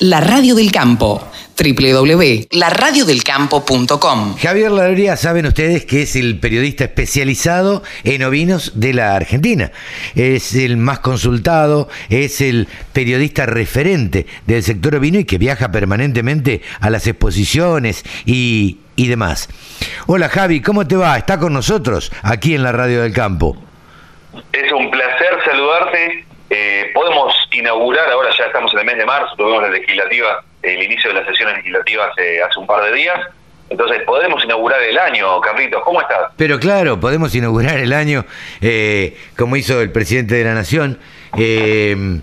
La Radio del Campo, www.laradiodelcampo.com. Javier Ladría, saben ustedes que es el periodista especializado en ovinos de la Argentina. Es el más consultado, es el periodista referente del sector ovino y que viaja permanentemente a las exposiciones y, y demás. Hola Javi, ¿cómo te va? Está con nosotros aquí en la Radio del Campo. Es un placer inaugurar, ahora ya estamos en el mes de marzo, tuvimos la legislativa, el inicio de las sesiones legislativas eh, hace un par de días. Entonces, podemos inaugurar el año, Carlitos. ¿Cómo estás? Pero claro, podemos inaugurar el año eh, como hizo el presidente de la Nación. eh,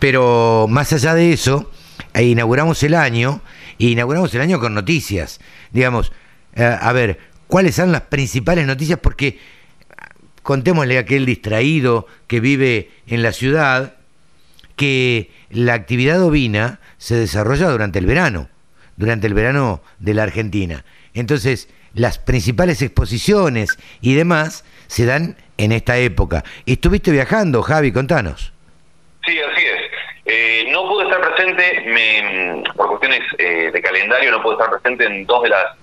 pero más allá de eso, eh, inauguramos el año y inauguramos el año con noticias. Digamos, eh, a ver, ¿cuáles son las principales noticias? Porque contémosle a aquel distraído que vive en la ciudad que la actividad ovina se desarrolla durante el verano, durante el verano de la Argentina. Entonces, las principales exposiciones y demás se dan en esta época. Estuviste viajando, Javi, contanos. Sí, así es. Eh, no pude estar presente, me- por cuestiones eh, de calendario, no pude estar presente en dos de las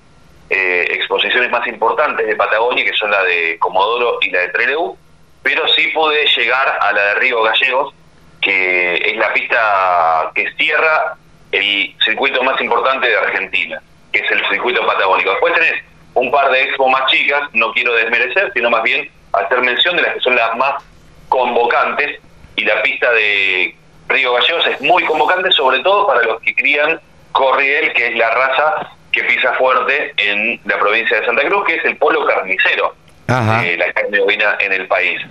eh, exposiciones más importantes de Patagonia, que son la de Comodoro y la de Trelew, pero sí pude llegar a la de Río Gallegos, que es la pista que cierra el circuito más importante de Argentina, que es el circuito patagónico. Después tenés un par de expos más chicas, no quiero desmerecer, sino más bien hacer mención de las que son las más convocantes, y la pista de Río Gallegos es muy convocante, sobre todo para los que crían corriel, que es la raza que pisa fuerte en la provincia de Santa Cruz, que es el polo carnicero Ajá. de la carne ovina en el país.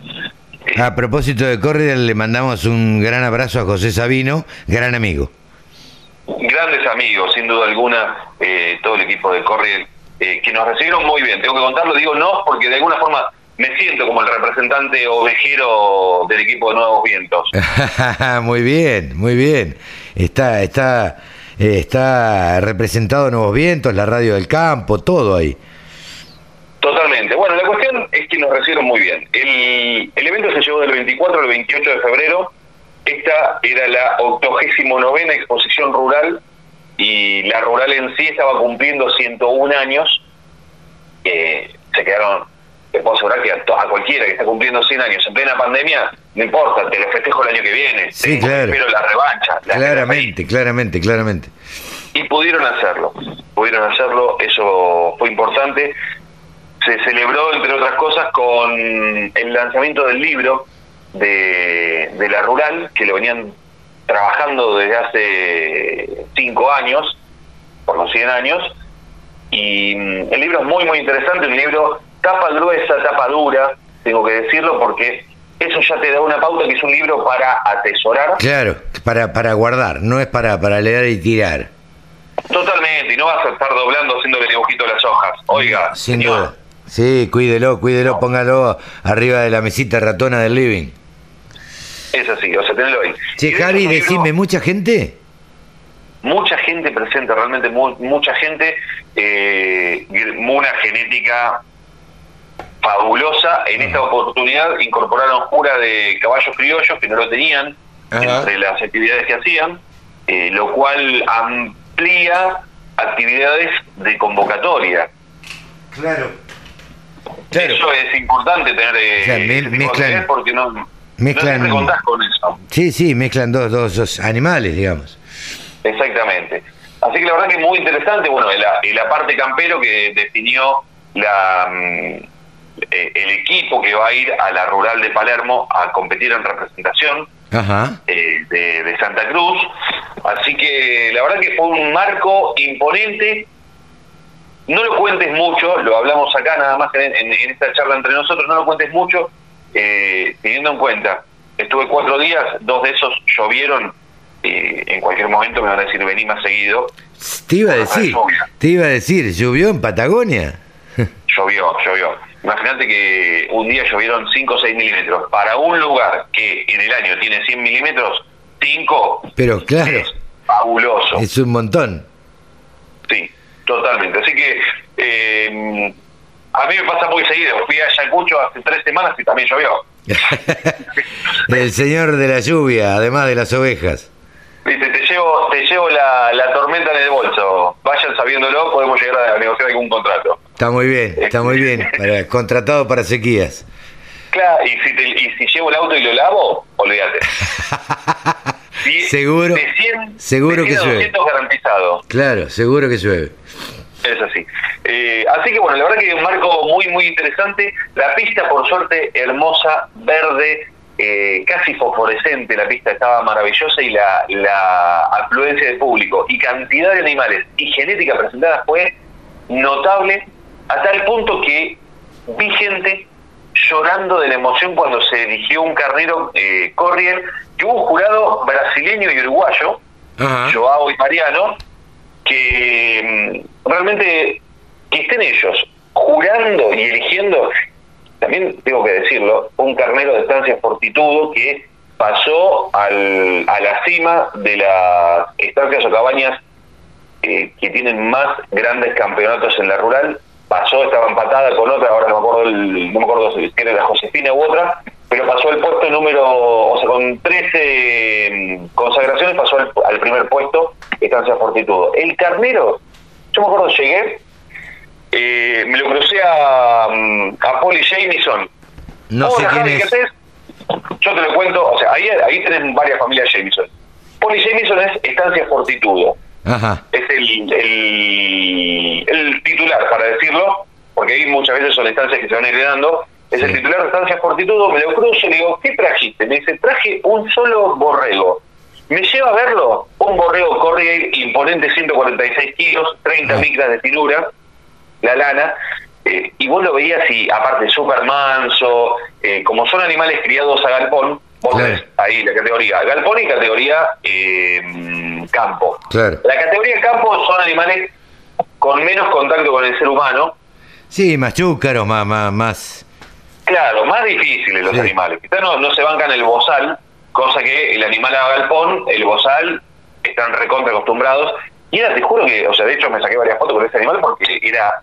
A propósito de Corridel, le mandamos un gran abrazo a José Sabino, gran amigo. grandes amigos, sin duda alguna, eh, todo el equipo de Corriel, eh, que nos recibieron muy bien. Tengo que contarlo, digo no, porque de alguna forma me siento como el representante ovejero del equipo de Nuevos Vientos. muy bien, muy bien. Está, está, eh, está representado Nuevos Vientos, la radio del campo, todo ahí. Totalmente. Bueno, la cuestión nos recibieron muy bien. El, el evento se llevó del 24 al 28 de febrero. Esta era la 89 exposición rural y la rural en sí estaba cumpliendo 101 años. Eh, se quedaron, te puedo asegurar que a, to- a cualquiera que está cumpliendo 100 años en plena pandemia, no importa, te lo festejo el año que viene. Sí, claro. Espero la revancha. la- Claramente, claramente, claramente. y pudieron hacerlo, pudieron hacerlo, eso fue importante. Se celebró, entre otras cosas, con el lanzamiento del libro de, de la rural, que lo venían trabajando desde hace cinco años, por los 100 años, y mm, el libro es muy, muy interesante, un libro tapa gruesa, tapa dura, tengo que decirlo, porque eso ya te da una pauta que es un libro para atesorar. Claro, para, para guardar, no es para, para leer y tirar. Totalmente, y no vas a estar doblando haciéndole dibujito a las hojas. Oiga, Sin señor, duda. Sí, cuídelo, cuídelo, póngalo arriba de la mesita ratona del living. es así, o sea, tenelo ahí. Che, Javi, decime, ¿mucha gente? Mucha gente presente, realmente mu- mucha gente, eh, una genética fabulosa. En esta oportunidad incorporaron jura de caballos criollos que no lo tenían Ajá. entre las actividades que hacían, eh, lo cual amplía actividades de convocatoria. Claro. Eso es importante tener eh, O sea, me- ese tipo de mezclan- porque no, no mezclan- contás con eso. Sí, sí, mezclan dos, dos, dos animales, digamos. Exactamente. Así que la verdad que es muy interesante, bueno, el, el aparte campero que definió la, mm, eh, el equipo que va a ir a la rural de Palermo a competir en representación Ajá. eh, de, de Santa Cruz. Así que la verdad que fue un marco imponente. No lo cuentes mucho, lo hablamos acá nada más en, en- en esta charla entre nosotros, no lo cuentes mucho, eh, teniendo en cuenta, estuve cuatro días, dos de esos llovieron, eh, en cualquier momento me van a decir vení más seguido, Te iba a decir, te iba a decir, ¿llovió en Patagonia? llovió, llovió. Imagínate que un día llovieron 5 o 6 milímetros. Para un lugar que en el año tiene 100 milímetros, 5 Pero claro, es fabuloso. es un montón. Totalmente. Así que eh, a mí me pasa muy seguido. Fui a Ayacucho hace tres semanas y también llovió. El señor de la lluvia, además de las ovejas. Te llevo, te llevo la, la tormenta en el bolso. Vayan sabiéndolo, podemos llegar a negociar algún contrato. Está muy bien, está muy bien. Para- contratado para sequías. Claro, y si, te- y si llevo el auto y lo lavo, olvídate. Seguro- de 100, seguro de que 100 a llueve. 200 garantizado. Claro, seguro que llueve. Es así. Eh, así que bueno, la verdad que un marco muy, muy interesante. La pista, por suerte, hermosa, verde, eh, casi fosforescente. La pista estaba maravillosa y la, la afluencia de público y cantidad de animales y genética presentada fue notable a tal punto que vi gente llorando de la emoción cuando se eligió un carnero eh, Corrier, que hubo un jurado brasileño y uruguayo. Joao y Mariano, que mm, realmente que estén ellos jurando y eligiendo, también tengo que decirlo, un carnero de estancia Fortitudo que pasó al, a la cima de las estancias o cabañas eh, que tienen más grandes campeonatos en la rural. Pasó, estaba empatada con otra, ahora no me acuerdo, el- no me acuerdo si era la Josefina u otra, pero pasó el puesto número, o sea, con 13 mm, consagraciones pasó al, al primer puesto, Estancia Fortitudo. El carnero, yo me acuerdo, llegué, eh, me lo crucé a, mm, a Polly Jamison. No sé quién Javi, ¿qué es. haces? Yo te lo cuento, o sea, ahí, ahí tenés varias familias Jameson. Polly Jameson es Estancia Fortitudo Ajá. es el, el, el titular, para decirlo, porque ahí muchas veces son estancias que se van heredando, es el titular de estancia Fortitudo, me lo cruzo y le digo, ¿qué trajiste? Me dice, traje un solo borrego. Me lleva a verlo, un borrego Corrier imponente, 146 kilos, 30 Ah. micras de finura, la lana, eh, y vos lo veías y aparte súper manso, eh, como son animales criados a galpón, vos Claro. ves ahí la categoría galpón y categoría eh, campo. Claro. La categoría campo son animales con menos contacto con el ser humano, Sí, más chúcaros, más, más, más. claro, más difíciles los Sí. animales. Quizás no, no se bancan el bozal, cosa que el animal a galpón, el bozal, están recontra acostumbrados. Y era, te juro que, o sea, de hecho me saqué varias fotos con ese animal porque era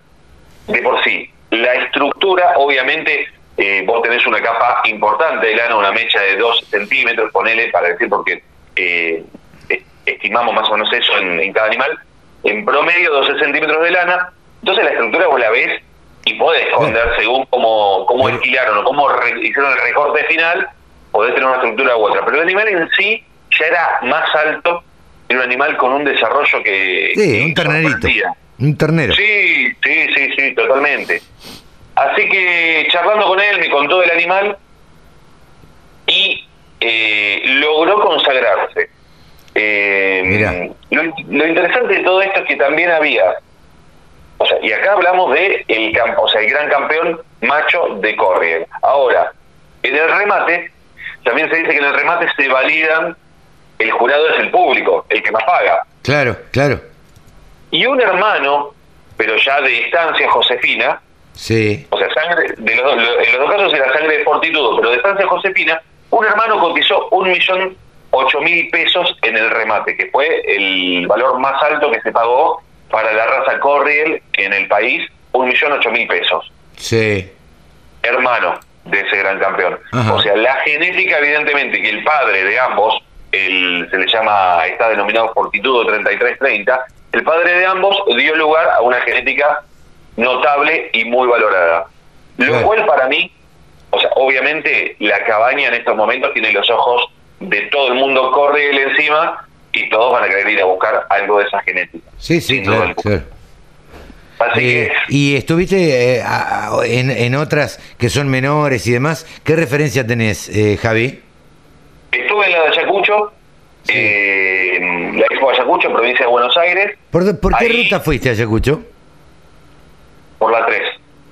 de por sí. La estructura, obviamente, eh, vos tenés una capa importante de lana, una mecha de 2 centímetros, ponele, para decir, porque eh, es- estimamos más o menos eso en, en cada animal, en promedio 12 centímetros de lana, entonces la estructura vos la ves y podés esconder según cómo, cómo Bueno. esquilaron o cómo re- hicieron el recorte final, podés tener una estructura u otra, pero el animal en sí ya era más alto, era un animal con un desarrollo que... Sí, que un ternerito. Un ternero. Sí, sí, sí, sí, totalmente. Así que charlando con él me contó del animal y eh, logró consagrarse. Eh. Lo, lo interesante de todo esto es que también había, o sea, y acá hablamos de el, o sea, el gran campeón macho de Corriel. Ahora, en el remate, también se dice que en el remate se validan, el jurado es el público, el que más paga. Claro, claro. Y un hermano, pero ya de estancia Josefina, Sí. o sea, sangre, de los, en los dos casos era sangre de Fortitudo, pero de estancia Josefina, un hermano cotizó un millón ocho mil pesos en el remate, que fue el valor más alto que se pagó para la raza Corriel en el país, un millón ocho mil pesos. Sí. Hermano de ese gran campeón. Ajá. O sea, la genética, evidentemente, que el padre de ambos, el, se le llama, está denominado Fortitudo 3330, el padre de ambos dio lugar a una genética notable y muy valorada. Lo Claro. cual para mí, o sea, obviamente la cabaña en estos momentos tiene los ojos de todo el mundo corre él encima y todos van a querer ir a buscar algo de esa genética. Sí, sí, claro. Así Eh, que y estuviste eh, a- a- en, en otras que son menores y demás. ¿Qué referencia tenés, eh, Javi? estuve en la de Ayacucho, Sí. eh, la Expo Ayacucho, provincia de Buenos Aires, ¿Por, por qué Ahí- ruta fuiste a Ayacucho? Por la 3.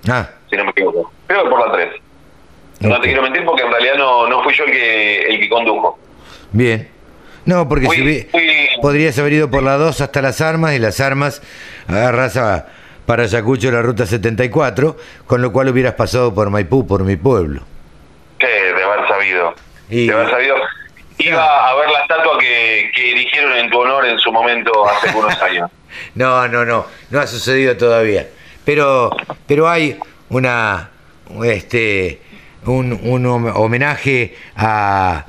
Ah, si no me equivoco. Creo que por la 3. No te quiero mentir porque en realidad no, no fui yo el que, el que condujo. bien. No, porque Fui- si fui- podrías haber ido por la 2 hasta las armas y las armas agarras a- para Ayacucho la ruta 74, con lo cual hubieras pasado por Maipú, por mi pueblo. Sí, de haber sabido. Y- De haber sabido. Iba a ver la estatua que, que erigieron en tu honor en su momento hace algunos años. No, no, no, no ha sucedido todavía. Pero, pero hay una, este, un, un hom- homenaje a,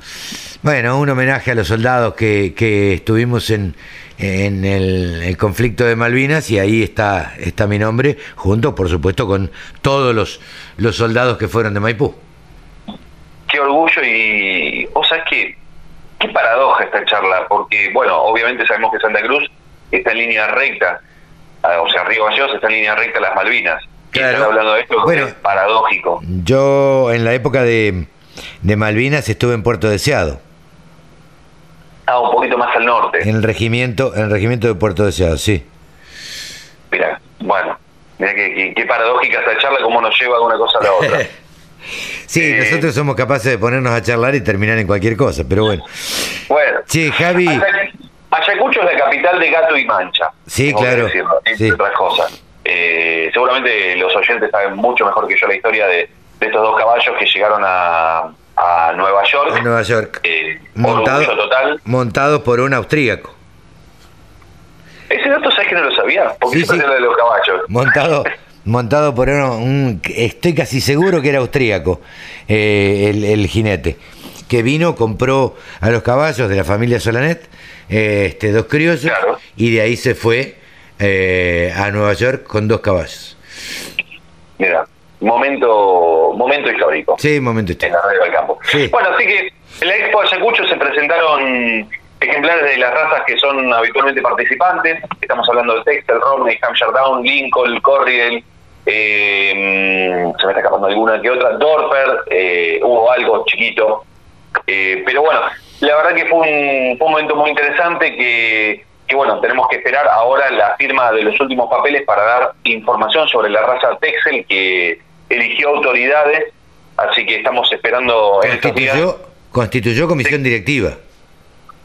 Bueno, un homenaje a los soldados que, que estuvimos en, en el, el conflicto de Malvinas y ahí está, está mi nombre, junto, por supuesto, con todos los, los soldados que fueron de Maipú. Qué orgullo y, o sea, que qué paradoja esta charla, porque, bueno, obviamente sabemos que Santa Cruz está en línea recta, o sea, Río Gallegos está en línea recta a las Malvinas. Claro. están hablando de esto Bueno. es paradójico. Yo en la época de, de Malvinas estuve en Puerto Deseado, Ah, un poquito más al norte. en el regimiento, en el regimiento de Puerto Deseado, sí. Mira, bueno, mira qué, paradójica esta charla, cómo nos lleva de una cosa a la otra. Sí, Eh. nosotros somos capaces de ponernos a charlar y terminar en cualquier cosa, pero bueno. Bueno, Che, Javi, Ayacucho es la capital de Gato y Mancha. Sí, claro, decirlo, entre sí. otras cosas. Eh, seguramente los oyentes saben mucho mejor que yo la historia de, de estos dos caballos que llegaron a, a Nueva York. en Nueva York, Eh, montado, total. montados por un austríaco, Ese dato, ¿sabes que no lo sabía? Porque Sí, era de los caballos. montado, montado por uno, un, estoy casi seguro que era austríaco, eh, el, el jinete, que vino, compró a los caballos de la familia Solanet, este, dos criollos, Claro. y de ahí se fue eh, a Nueva York con dos caballos. Mira, momento momento histórico. Sí, momento en histórico. la radio del campo. Sí. Bueno, así que en la Expo Ayacucho se presentaron ejemplares de las razas que son habitualmente participantes. Estamos hablando de Texel, Romney, Hampshire Down, Lincoln, Corriel, eh, mm, se me está escapando alguna que otra, Dorper, eh, hubo algo chiquito. Eh, pero bueno, la verdad que fue un, fue un momento muy interesante que, que, bueno, tenemos que esperar ahora la firma de los últimos papeles para dar información sobre la raza Texel que eligió autoridades, así que estamos esperando en. Constituyó, constituyó comisión directiva.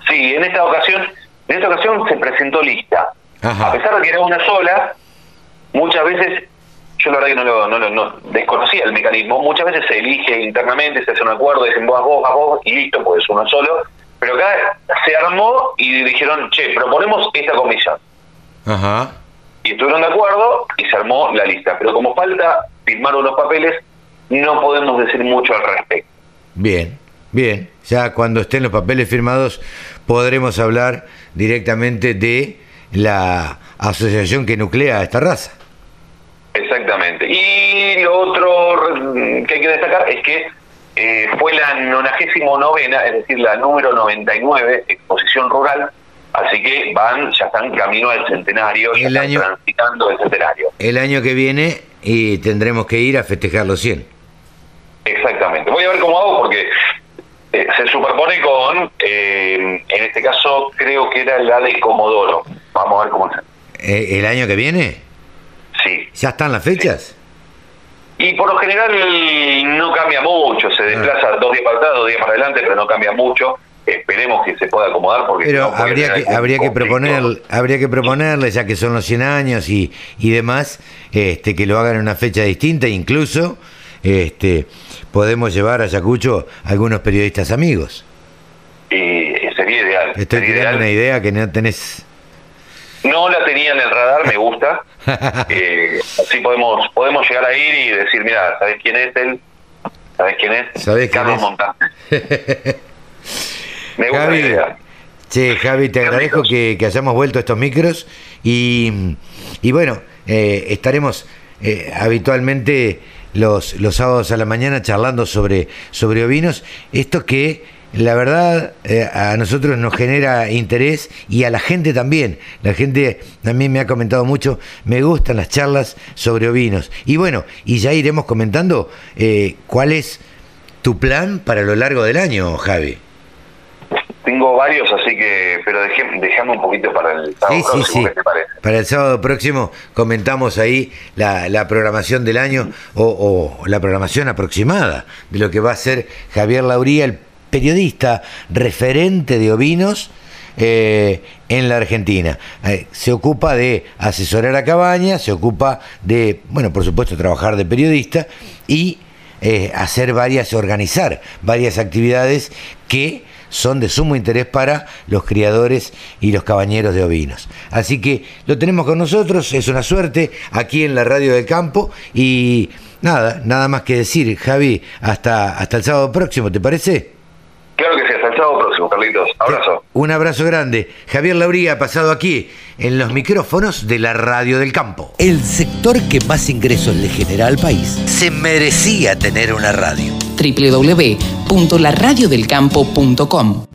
Sí, en esta ocasión, en esta ocasión se presentó lista. Ajá. A pesar de que era una sola, muchas veces, yo la verdad que no lo, no no desconocía el mecanismo, muchas veces se elige internamente, se hace un acuerdo, dicen vos, vos, a vos, y listo, pues es uno solo. Pero acá se armó y dijeron, che, proponemos esta comisión. Ajá. Y estuvieron de acuerdo y se armó la lista. Pero como falta firmar unos papeles, no podemos decir mucho al respecto. Bien, bien. Ya cuando estén los papeles firmados podremos hablar directamente de la asociación que nuclea a esta raza. Exactamente. Y lo otro que hay que destacar es que eh, fue la 99 es decir, la número 99, exposición rural, así que van, ya están camino al centenario, ya El están año- transitando el centenario. El año que viene y tendremos que ir a festejar los 100. Exactamente. Voy a ver cómo hago porque eh, se superpone con, eh, en este caso creo que era la de Comodoro. Vamos a ver cómo es. Eh, ¿El año que viene? ¿Ya están las fechas? Y por lo general no cambia mucho, se desplaza dos días para atrás, dos días para adelante, pero no cambia mucho. Esperemos que se pueda acomodar porque Pero habría que, habría que proponer, habría que proponerle, ya que son los 100 años y, y demás, este, que lo hagan en una fecha distinta, incluso este, podemos llevar a Ayacucho algunos periodistas amigos. Y sería ideal. Estoy sería tirando ideal. una idea que no tenés. No la tenía en el radar, me gusta. Eh, así podemos podemos llegar a ir y decir, mira, ¿sabes quién es él? ¿Sabes quién es? ¿Sabés quién Carlos es? Me gusta Javi, la idea. Che, Javi, te agradezco que, que hayamos vuelto a estos micros y, y bueno, eh, estaremos eh, habitualmente los, los sábados a la mañana charlando sobre, sobre ovinos. Esto que la verdad eh, a nosotros nos genera interés y a la gente también. La gente también me ha comentado mucho, me gustan las charlas sobre ovinos. Y bueno, y ya iremos comentando eh, cuál es tu plan para lo largo del año, Javi. Tengo varios, así que, pero dejé- dejame un poquito para el sábado Sí, sí, próximo, sí. ¿qué te parece? Para el sábado próximo comentamos ahí la, la programación del año o, o la programación aproximada de lo que va a ser Javier Lauría, el periodista referente de ovinos eh, en la Argentina. Eh, se ocupa de asesorar a Cabaña, se ocupa de, bueno, por supuesto, trabajar de periodista y eh, hacer varias, organizar varias actividades que son de sumo interés para los criadores y los cabañeros de ovinos. Así que lo tenemos con nosotros, es una suerte aquí en la radio del campo y nada, nada más que decir, Javi, hasta, hasta el sábado próximo, ¿te parece? Claro que sí, hasta el sábado próximo. Carlitos. Abrazo. Un abrazo grande. Javier Lauría ha pasado aquí en los micrófonos de la Radio del Campo. El sector que más ingresos le genera al país se merecía tener una radio. www.laradiodelcampo.com